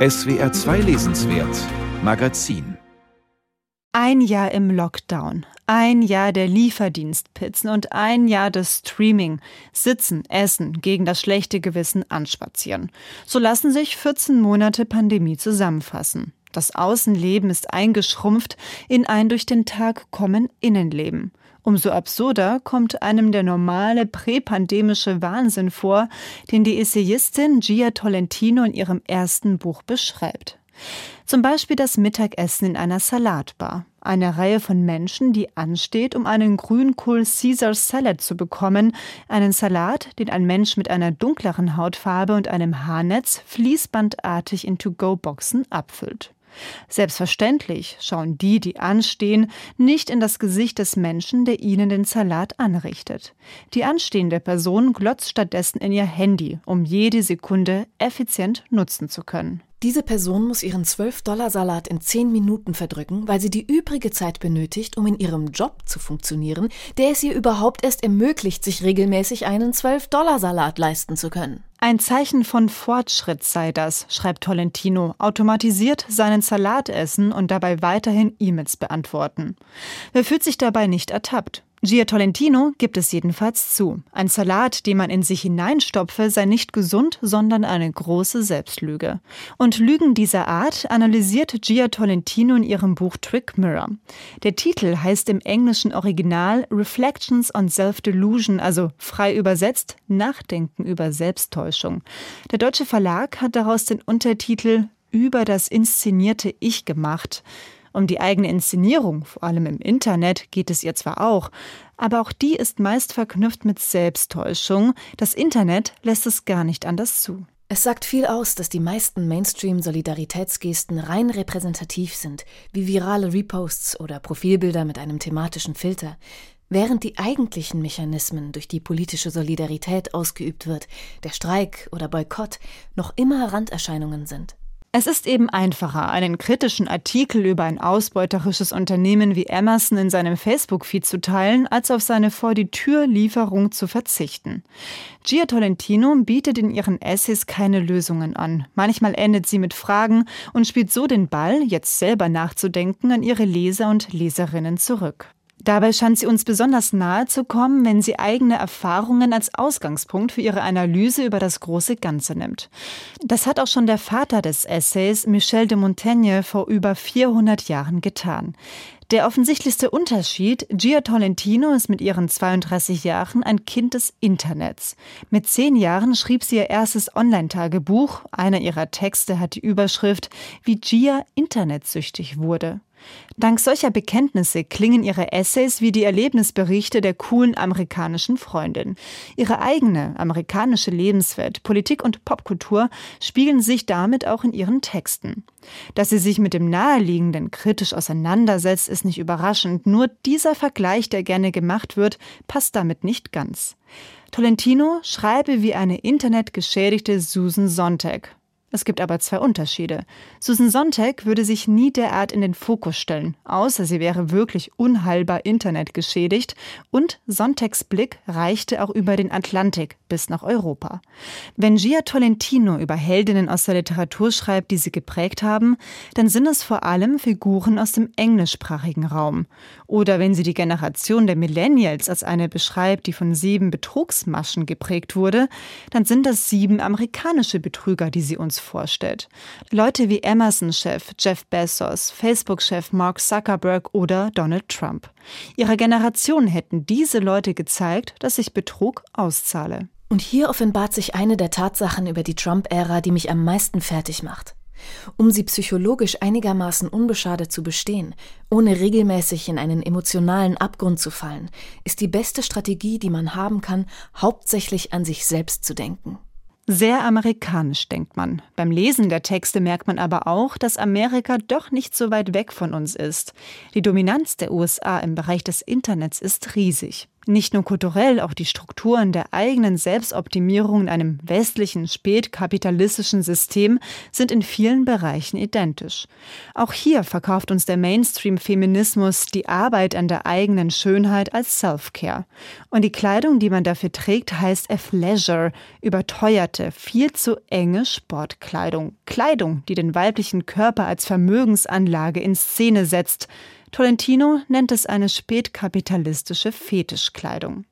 SWR 2 Lesenswert Magazin ein Jahr im Lockdown, ein Jahr der Lieferdienstpizzen und ein Jahr des Streaming. Sitzen, essen, gegen das schlechte Gewissen anspazieren. So lassen sich 14 Monate Pandemie zusammenfassen. Das Außenleben ist eingeschrumpft in ein durch den Tag kommen Innenleben. Umso absurder kommt einem der normale präpandemische Wahnsinn vor, den die Essayistin Gia Tolentino in ihrem ersten Buch beschreibt. Zum Beispiel das Mittagessen in einer Salatbar. Eine Reihe von Menschen, die ansteht, um einen Grünkohl Caesar Salad zu bekommen. Einen Salat, den ein Mensch mit einer dunkleren Hautfarbe und einem Haarnetz fließbandartig in To-Go-Boxen abfüllt. Selbstverständlich schauen die, die anstehen, nicht in das Gesicht des Menschen, der ihnen den Salat anrichtet. Die anstehende Person glotzt stattdessen in ihr Handy, um jede Sekunde effizient nutzen zu können. Diese Person muss ihren 12-Dollar-Salat in 10 Minuten verdrücken, weil sie die übrige Zeit benötigt, um in ihrem Job zu funktionieren, der es ihr überhaupt erst ermöglicht, sich regelmäßig einen 12-Dollar-Salat leisten zu können. Ein Zeichen von Fortschritt sei das, schreibt Tolentino, automatisiert seinen Salat essen und dabei weiterhin E-Mails beantworten. Wer fühlt sich dabei nicht ertappt? Gia Tolentino gibt es jedenfalls zu. Ein Salat, den man in sich hineinstopfe, sei nicht gesund, sondern eine große Selbstlüge. Und Lügen dieser Art analysiert Gia Tolentino in ihrem Buch Trick Mirror. Der Titel heißt im englischen Original Reflections on Self-Delusion, also frei übersetzt Nachdenken über Selbsttäuschung. Der deutsche Verlag hat daraus den Untertitel Über das inszenierte Ich gemacht. Um die eigene Inszenierung, vor allem im Internet, geht es ihr zwar auch, aber auch die ist meist verknüpft mit Selbsttäuschung. Das Internet lässt es gar nicht anders zu. Es sagt viel aus, dass die meisten Mainstream-Solidaritätsgesten rein repräsentativ sind, wie virale Reposts oder Profilbilder mit einem thematischen Filter, während die eigentlichen Mechanismen, durch die politische Solidarität ausgeübt wird, der Streik oder Boykott, noch immer Randerscheinungen sind. Es ist eben einfacher, einen kritischen Artikel über ein ausbeuterisches Unternehmen wie Emerson in seinem Facebook-Feed zu teilen, als auf seine vor die Tür Lieferung zu verzichten. Gia Tolentino bietet in ihren Essays keine Lösungen an. Manchmal endet sie mit Fragen und spielt so den Ball, jetzt selber nachzudenken, an ihre Leser und Leserinnen zurück. Dabei scheint sie uns besonders nahe zu kommen, wenn sie eigene Erfahrungen als Ausgangspunkt für ihre Analyse über das große Ganze nimmt. Das hat auch schon der Vater des Essays, Michel de Montaigne, vor über 400 Jahren getan. Der offensichtlichste Unterschied, Gia Tolentino ist mit ihren 32 Jahren ein Kind des Internets. Mit zehn Jahren schrieb sie ihr erstes Online-Tagebuch. Einer ihrer Texte hat die Überschrift, wie Gia internetsüchtig wurde. Dank solcher Bekenntnisse klingen ihre Essays wie die Erlebnisberichte der coolen amerikanischen Freundin. Ihre eigene amerikanische Lebenswelt, Politik und Popkultur spiegeln sich damit auch in ihren Texten. Dass sie sich mit dem Naheliegenden kritisch auseinandersetzt, ist nicht überraschend, nur dieser Vergleich, der gerne gemacht wird, passt damit nicht ganz. Tolentino schreibe wie eine internetgeschädigte Susan Sontag. Es gibt aber zwei Unterschiede. Susan Sontag würde sich nie derart in den Fokus stellen, außer sie wäre wirklich unheilbar Internet geschädigt und Sontags Blick reichte auch über den Atlantik bis nach Europa. Wenn Gia Tolentino über Heldinnen aus der Literatur schreibt, die sie geprägt haben, dann sind es vor allem Figuren aus dem englischsprachigen Raum. Oder wenn sie die Generation der Millennials als eine beschreibt, die von sieben Betrugsmaschen geprägt wurde, dann sind das sieben amerikanische Betrüger, die sie uns vorstellt. Leute wie Emerson-Chef Jeff Bezos, Facebook-Chef Mark Zuckerberg oder Donald Trump. Ihrer Generation hätten diese Leute gezeigt, dass sich Betrug auszahle. Und hier offenbart sich eine der Tatsachen über die Trump-Ära, die mich am meisten fertig macht. Um sie psychologisch einigermaßen unbeschadet zu bestehen, ohne regelmäßig in einen emotionalen Abgrund zu fallen, ist die beste Strategie, die man haben kann, hauptsächlich an sich selbst zu denken. Sehr amerikanisch, denkt man. Beim Lesen der Texte merkt man aber auch, dass Amerika doch nicht so weit weg von uns ist. Die Dominanz der USA im Bereich des Internets ist riesig. Nicht nur kulturell, auch die Strukturen der eigenen Selbstoptimierung in einem westlichen, spätkapitalistischen System sind in vielen Bereichen identisch. Auch hier verkauft uns der Mainstream-Feminismus die Arbeit an der eigenen Schönheit als Self-Care. Und die Kleidung, die man dafür trägt, heißt Athleisure, überteuerte, viel zu enge Sportkleidung. Kleidung, die den weiblichen Körper als Vermögensanlage in Szene setzt. Tolentino nennt es eine spätkapitalistische Fetischkleidung.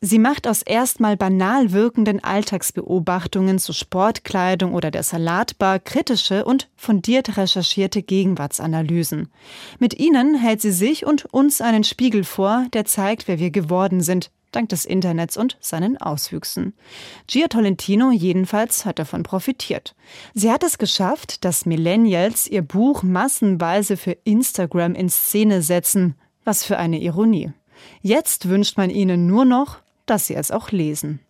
Sie macht aus erstmal banal wirkenden Alltagsbeobachtungen zu Sportkleidung oder der Salatbar kritische und fundiert recherchierte Gegenwartsanalysen. Mit ihnen hält sie sich und uns einen Spiegel vor, der zeigt, wer wir geworden sind, dank des Internets und seinen Auswüchsen. Gia Tolentino jedenfalls hat davon profitiert. Sie hat es geschafft, dass Millennials ihr Buch massenweise für Instagram in Szene setzen. Was für eine Ironie. Jetzt wünscht man ihnen nur noch, dass sie es auch lesen.